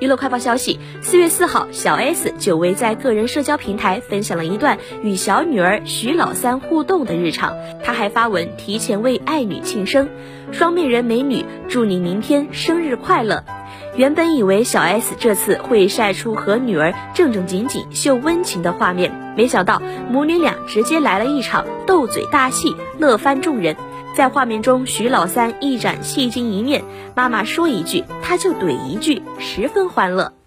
娱乐快报消息：四月四号，小 S 久违在个人社交平台分享了一段与小女儿徐老三互动的日常。她还发文提前为爱女庆生，双面人美女，祝你明天生日快乐。原本以为小 S 这次会晒出和女儿正正经经秀温情的画面，没想到母女俩直接来了一场斗嘴大戏，乐翻众人。在画面中，徐老三一展戏精一面，妈妈说一句，他就怼一句，十分欢乐。